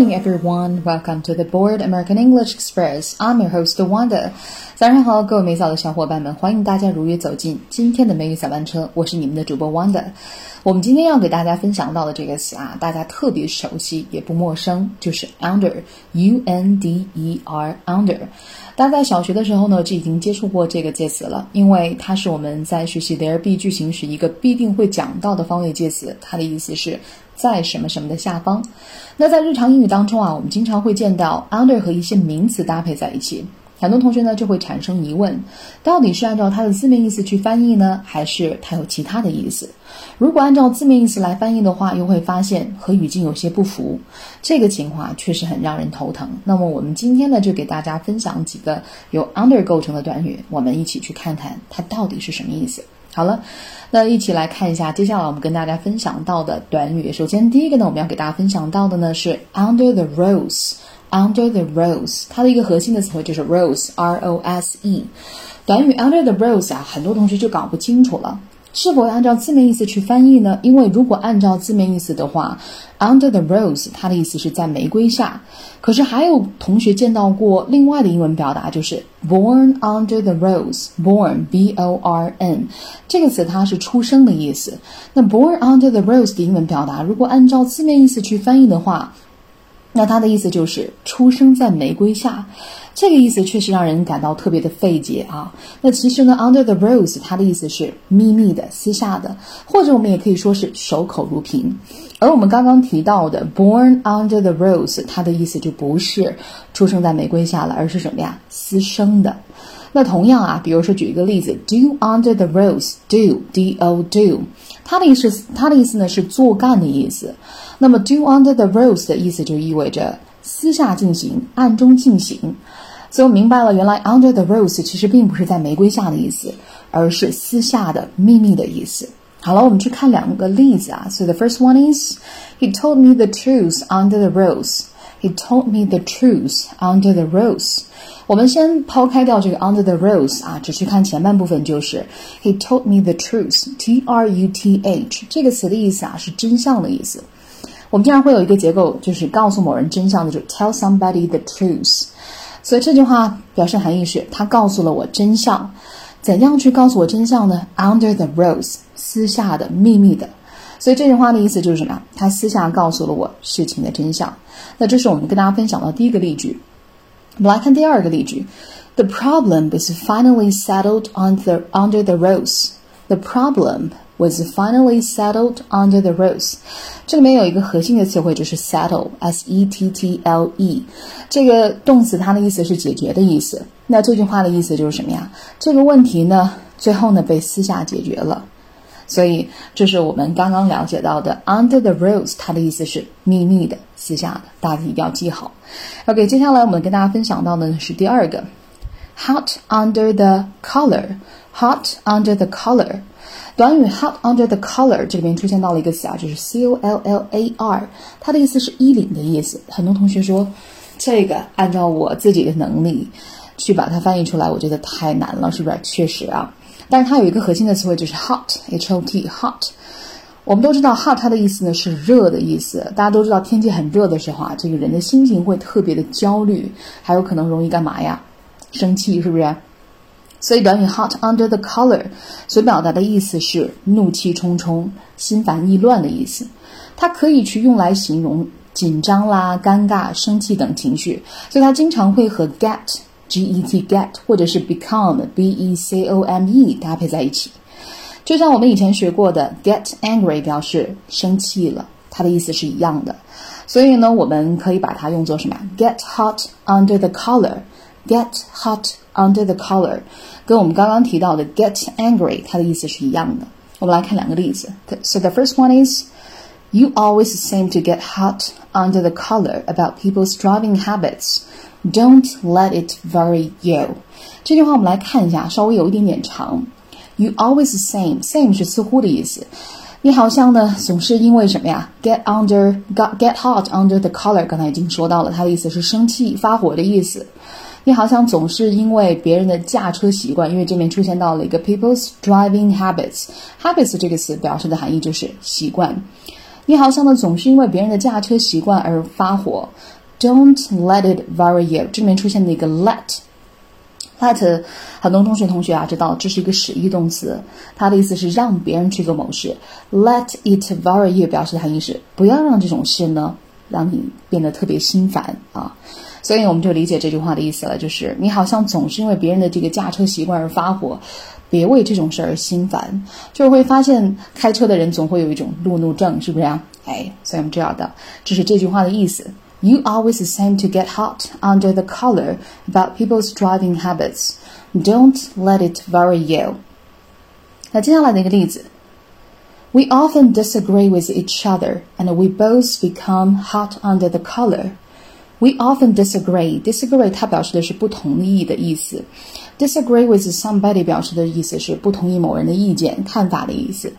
Good morning, everyone. Welcome to the Board American English Express. I'm your host, Wanda. 早上好，各位美早的小伙伴们，欢迎大家如约走进今天的美语小班车。我是你们的主播 Wanda。我们今天要给大家分享到的这个词啊，大家特别熟悉，也不陌生，就是 under，U N D E R，under。大家在小学的时候呢，就已经接触过这个介词了，因为它是我们在学习 there be 句型时一个必定会讲到的方位介词，它的意思是在什么什么的下方。那在日常英语当中啊，我们经常会见到 under 和一些名词搭配在一起。很多同学呢就会产生疑问，到底是按照它的字面意思去翻译呢，还是它有其他的意思？如果按照字面意思来翻译的话，又会发现和语境有些不符，这个情况确实很让人头疼。那么我们今天呢就给大家分享几个由 under 构成的短语，我们一起去看看它到底是什么意思。好了，那一起来看一下接下来我们跟大家分享到的短语。首先第一个呢，我们要给大家分享到的呢是 under the rose。Under the rose，它的一个核心的词汇就是 rose，R O S E。短语 under the rose 啊，很多同学就搞不清楚了，是否按照字面意思去翻译呢？因为如果按照字面意思的话，under the rose 它的意思是在玫瑰下。可是还有同学见到过另外的英文表达，就是 born under the rose。born B O R N 这个词它是出生的意思。那 born under the rose 的英文表达，如果按照字面意思去翻译的话，那它的意思就是出生在玫瑰下，这个意思确实让人感到特别的费解啊。那其实呢，under the rose，它的意思是秘密的、私下的，或者我们也可以说是守口如瓶。而我们刚刚提到的 born under the rose，它的意思就不是出生在玫瑰下了，而是什么呀？私生的。那同样啊，比如说举一个例子，do under the rose，do d o do，它的意思它的意思呢是做干的意思。那么 do under the rose 的意思就意味着私下进行、暗中进行。所以我明白了，原来 under the rose 其实并不是在玫瑰下的意思，而是私下的、秘密的意思。好了，我们去看两个例子啊。So the first one is he told me the truth under the rose. He told me the truth under the rose. 我们先抛开掉这个 under the rose 啊，只去看前半部分，就是 he told me the truth，t r u t h 这个词的意思啊是真相的意思。我们经常会有一个结构，就是告诉某人真相的，就 tell somebody the truth。所以这句话表示含义是，他告诉了我真相。怎样去告诉我真相呢？Under the rose，私下的、秘密的。所以这句话的意思就是什么？他私下告诉了我事情的真相。那这是我们跟大家分享的第一个例句。我们来看第二个例句：The problem is finally settled under under the rose. The problem was finally settled under the rose. 这里面有一个核心的词汇就是 settle，s e t t l e。这个动词它的意思是解决的意思。那这句话的意思就是什么呀？这个问题呢，最后呢被私下解决了。所以这是我们刚刚了解到的 under the rose，它的意思是秘密的、私下的，大家一定要记好。OK，接下来我们跟大家分享到的是第二个，hot under the collar，hot under the collar。短语 hot under the collar 这里面出现到了一个词啊，就是 c o l l a r，它的意思是衣领的意思。很多同学说，这个按照我自己的能力去把它翻译出来，我觉得太难了，是不是？确实啊。但是它有一个核心的词汇，就是 hot，h o t hot。我们都知道 hot 它的意思呢是热的意思。大家都知道天气很热的时候啊，这个人的心情会特别的焦虑，还有可能容易干嘛呀？生气，是不是？所以短语 hot under the collar 所表达的意思是怒气冲冲、心烦意乱的意思。它可以去用来形容紧张啦、尴尬、生气等情绪，所以它经常会和 get。get get 或者是 become b e c o m e 搭配在一起，就像我们以前学过的 get angry 表示生气了，它的意思是一样的。所以呢，我们可以把它用作什么？get hot under the collar collar，get hot under the collar，跟我们刚刚提到的 get angry 它的意思是一样的。我们来看两个例子。So the first one is you always seem to get hot under the collar about people's driving habits. Don't let it worry you。这句话我们来看一下，稍微有一点点长。You always same same 是似乎的意思。你好像呢总是因为什么呀？Get under got get hot under the collar。刚才已经说到了，它的意思是生气发火的意思。 你好像总是因为别人的驾车习惯，因为这边出现到了一个 people's driving habits。habits 这个词表示的含义就是习惯。你好像呢总是因为别人的驾车习惯而发火。Don't let it worry you。这里面出现的一个 let，let 很多同学同学啊知道这是一个使役动词，它的意思是让别人去做某事。Let it worry you 表示的含义是不要让这种事呢让你变得特别心烦啊。所以我们就理解这句话的意思了，就是你好像总是因为别人的这个驾车习惯而发火，别为这种事儿心烦。就会发现开车的人总会有一种路怒症，是不是啊？哎，所以我们知道的，这是这句话的意思。You always seem to get hot under the collar about people's driving habits. Don't let it worry you. 那接下来的一个例子，We often disagree with each other, and we both become hot under the collar. We often disagree. Disagree 它表示的是不同意的意思。Disagree with somebody 表示的意思是不同意某人的意见、看法的意思。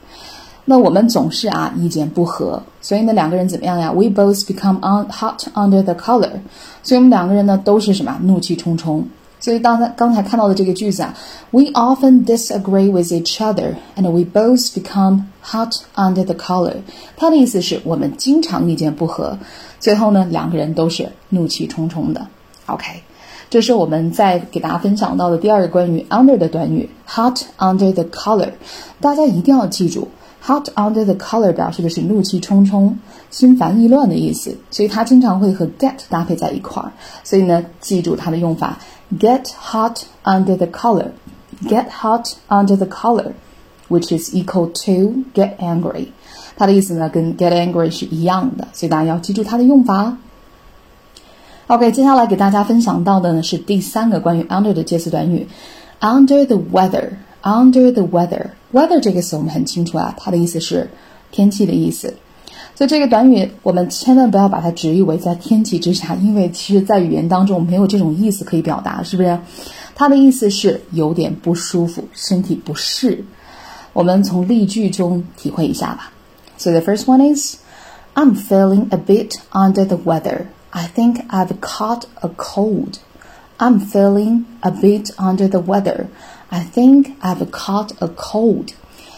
那我们总是啊意见不合，所以呢两个人怎么样呀？We both become on hot under the collar，所以我们两个人呢都是什么怒气冲冲。所以刚才刚才看到的这个句子啊，We often disagree with each other and we both become hot under the collar。它的意思是我们经常意见不合，最后呢两个人都是怒气冲冲的。OK，这是我们在给大家分享到的第二个关于 under 的短语，hot under the collar。大家一定要记住。Hot under the collar 表示的是怒气冲冲、心烦意乱的意思，所以它经常会和 get 搭配在一块儿。所以呢，记住它的用法：get hot under the collar，get hot under the collar，which is equal to get angry。它的意思呢，跟 get angry 是一样的，所以大家要记住它的用法。OK，接下来给大家分享到的呢是第三个关于 under 的介词短语：under the weather。Under the weather，weather 这个词我们很清楚啊，它的意思是天气的意思。所以这个短语我们千万不要把它直译为在天气之下，因为其实在语言当中没有这种意思可以表达，是不是？它的意思是有点不舒服，身体不适。我们从例句中体会一下吧。So the first one is, I'm feeling a bit under the weather. I think I've caught a cold. I'm feeling a bit under the weather. I think I've caught a cold。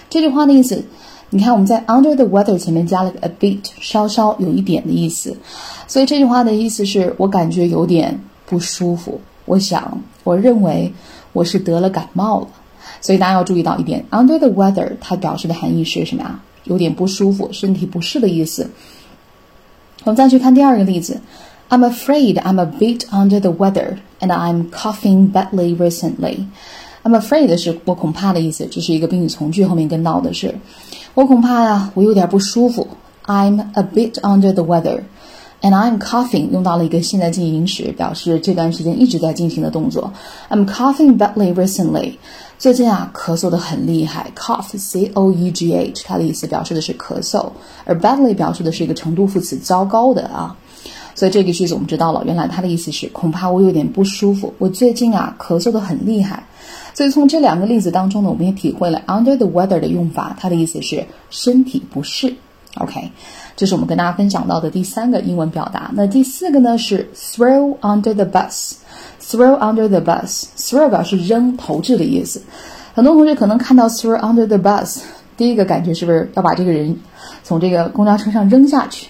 这句话的意思，你看我们在 under the weather 前面加了个 a bit，稍稍有一点的意思。所以这句话的意思是我感觉有点不舒服。我想，我认为我是得了感冒了。所以大家要注意到一点，under the weather 它表示的含义是什么呀？有点不舒服，身体不适的意思。我们再去看第二个例子。I'm afraid I'm a bit under the weather, and I'm coughing badly recently. I'm afraid 是我恐怕的意思，这是一个宾语从句后面跟到的是，我恐怕呀，我有点不舒服。I'm a bit under the weather, and I'm coughing 用到了一个现在进行时，表示这段时间一直在进行的动作。I'm coughing badly recently，最近啊咳嗽的很厉害。Cough c o u g h 它的意思表示的是咳嗽，而 badly 表示的是一个程度副词，糟糕的啊。所以这个句子我们知道了，原来它的意思是恐怕我有点不舒服，我最近啊咳嗽的很厉害。所以从这两个例子当中呢，我们也体会了 under the weather 的用法，它的意思是身体不适。OK，这是我们跟大家分享到的第三个英文表达。那第四个呢是 throw under the bus，throw under the bus，throw 表示扔、投掷的意思。很多同学可能看到 throw under the bus，第一个感觉是不是要把这个人从这个公交车上扔下去？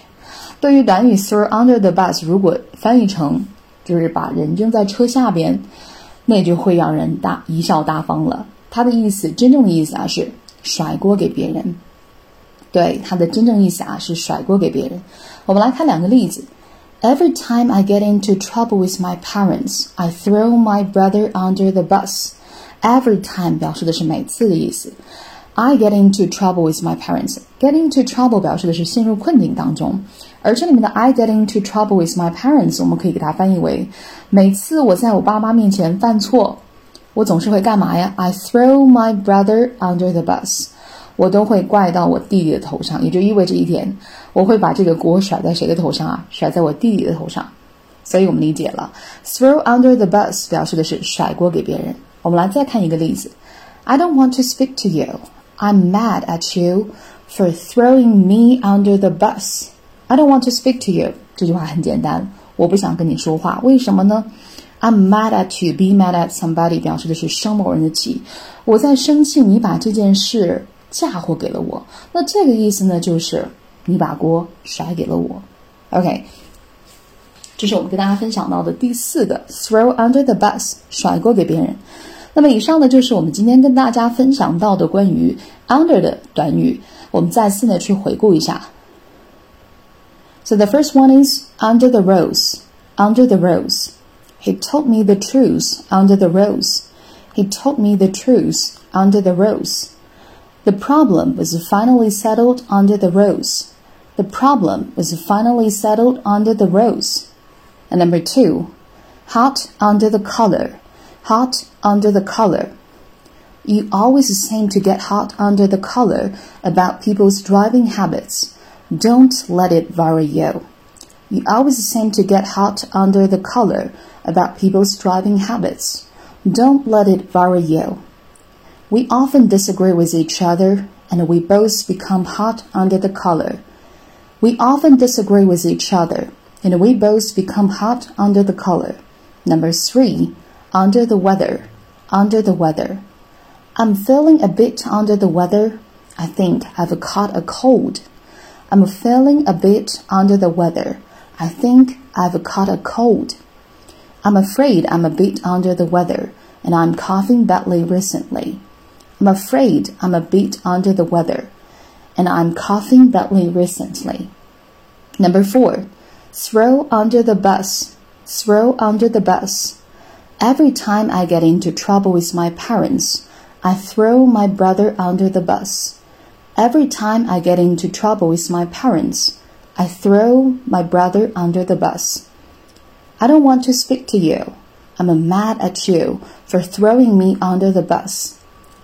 对于短语 throw under the bus，如果翻译成就是把人扔在车下边。那就会让人大贻笑大方了。他的意思，真正的意思啊是甩锅给别人。对，他的真正意思啊是甩锅给别人。我们来看两个例子。Every time I get into trouble with my parents, I throw my brother under the bus. Every time 表示的是每次的意思。I get into trouble with my parents. Get into trouble 表示的是陷入困境当中，而这里面的 I get into trouble with my parents，我们可以给它翻译为每次我在我爸妈面前犯错，我总是会干嘛呀？I throw my brother under the bus，我都会怪到我弟弟的头上，也就意味着一点，我会把这个锅甩在谁的头上啊？甩在我弟弟的头上。所以我们理解了，throw under the bus 表示的是甩锅给别人。我们来再看一个例子，I don't want to speak to you。I'm mad at you for throwing me under the bus. I don't want to speak to you. 这句话很简单，我不想跟你说话。为什么呢？I'm mad at you. Be mad at somebody 表示的是生某人的气。我在生气，你把这件事嫁祸给了我。那这个意思呢，就是你把锅甩给了我。OK，这是我们跟大家分享到的第四个 throw under the bus，甩锅给别人。那么以上呢，就是我们今天跟大家分享到的关于 under 的短语。我们再次呢去回顾一下。So the first one is under the rose. Under the rose. He told me the truth under the rose. He told me the truth under the rose. The problem was finally settled under the rose. The problem was finally settled under the rose. And number two, hot under the collar. Hot under the collar. You always seem to get hot under the collar about people's driving habits. Don't let it worry you. You always seem to get hot under the collar about people's driving habits. Don't let it worry you. We often disagree with each other and we both become hot under the collar. We often disagree with each other and we both become hot under the collar. Number three, under the weather. Under the weather. I'm feeling a bit under the weather. I think I've caught a cold. I'm feeling a bit under the weather. I think I've caught a cold. I'm afraid I'm a bit under the weather and I'm coughing badly recently. I'm afraid I'm a bit under the weather and I'm coughing badly recently. Number four, throw under the bus. Throw under the bus. Every time I get into trouble with my parents, I throw my brother under the bus. Every time I get into trouble with my parents, I throw my brother under the bus. I don't want to speak to you. I'm mad at you for throwing me under the bus.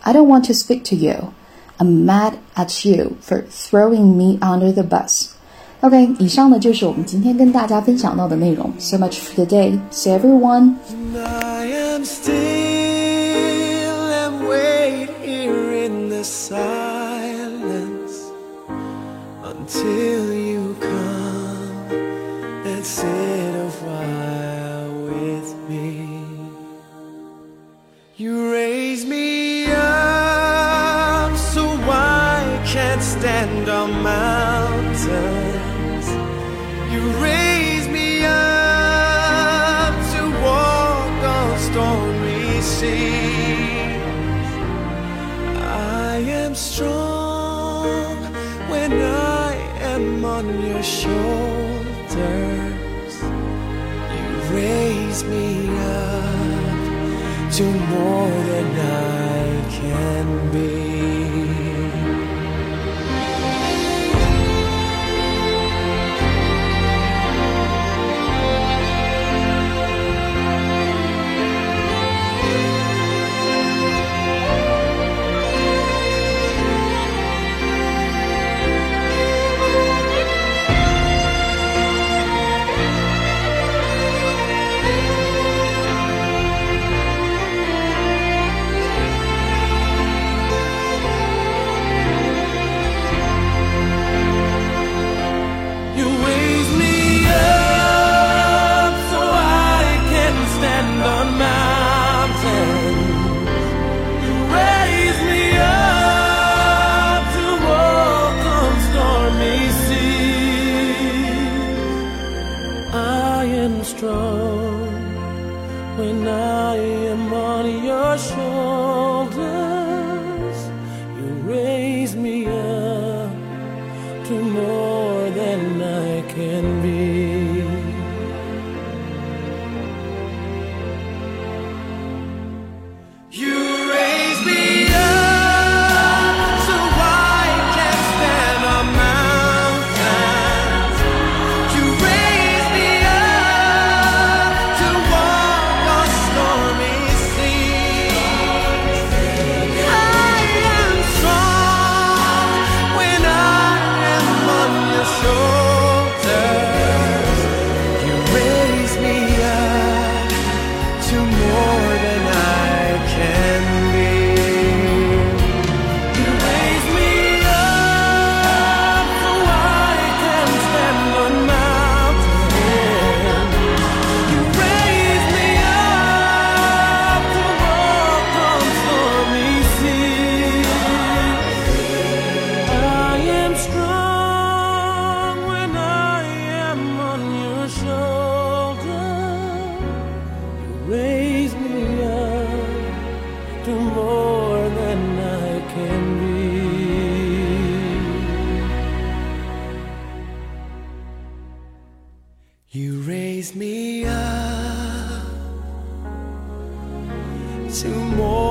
I don't want to speak to you. I'm mad at you for throwing me under the bus. OK，以上呢就是我们今天跟大家分享到的内容。So much for today. See everyone. Until you come and sit I am on your shoulders. You raise me up to more than I can be. You raise me up to more.